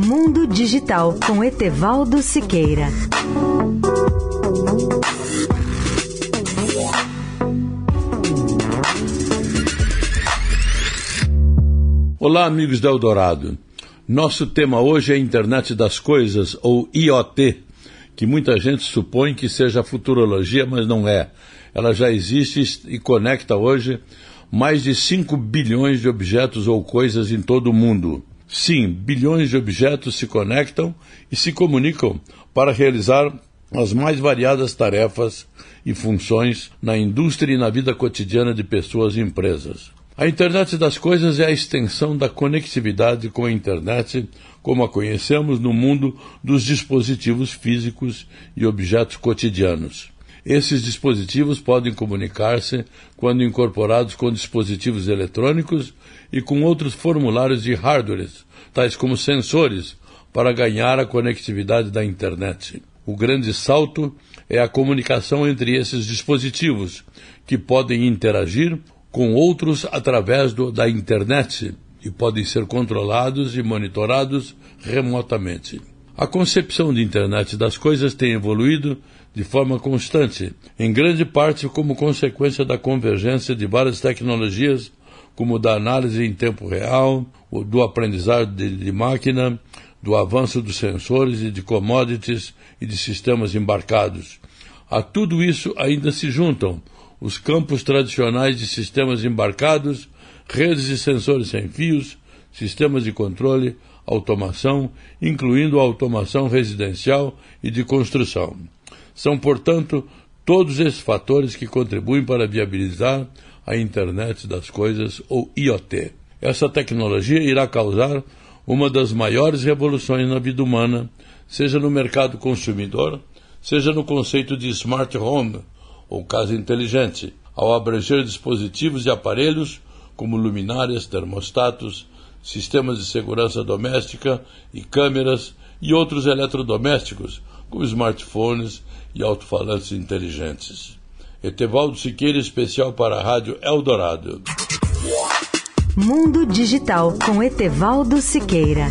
Mundo Digital com Etevaldo Siqueira. Olá, amigos da Eldorado. Nosso tema hoje é a Internet das Coisas, ou IoT, que muita gente supõe que seja futurologia, mas não é. Ela já existe e conecta hoje mais de 5 bilhões de objetos ou coisas em todo o mundo. Sim, bilhões de objetos se conectam e se comunicam para realizar as mais variadas tarefas e funções na indústria e na vida cotidiana de pessoas e empresas. A internet das coisas é a extensão da conectividade com a internet, como a conhecemos no mundo dos dispositivos físicos e objetos cotidianos. Esses dispositivos podem comunicar-se quando incorporados com dispositivos eletrônicos e com outros formulários de hardware, tais como sensores, para ganhar a conectividade da internet. O grande salto é a comunicação entre esses dispositivos, que podem interagir com outros através do, da internet e podem ser controlados e monitorados remotamente. A concepção de internet das coisas tem evoluído de forma constante, em grande parte como consequência da convergência de várias tecnologias, como da análise em tempo real, do aprendizado de, máquina, do avanço dos sensores e de commodities e de sistemas embarcados. A tudo isso ainda se juntam os campos tradicionais de sistemas embarcados, redes de sensores sem fios, sistemas de controle, automação, incluindo a automação residencial e de construção. São, portanto, todos esses fatores que contribuem para viabilizar a Internet das Coisas, ou IoT. Essa tecnologia irá causar uma das maiores revoluções na vida humana, seja no mercado consumidor, seja no conceito de smart home, ou casa inteligente, ao abranger dispositivos e aparelhos como luminárias, termostatos, sistemas de segurança doméstica e câmeras e outros eletrodomésticos, como smartphones e alto-falantes inteligentes. Etevaldo Siqueira, especial para a Rádio Eldorado. Mundo Digital com Etevaldo Siqueira.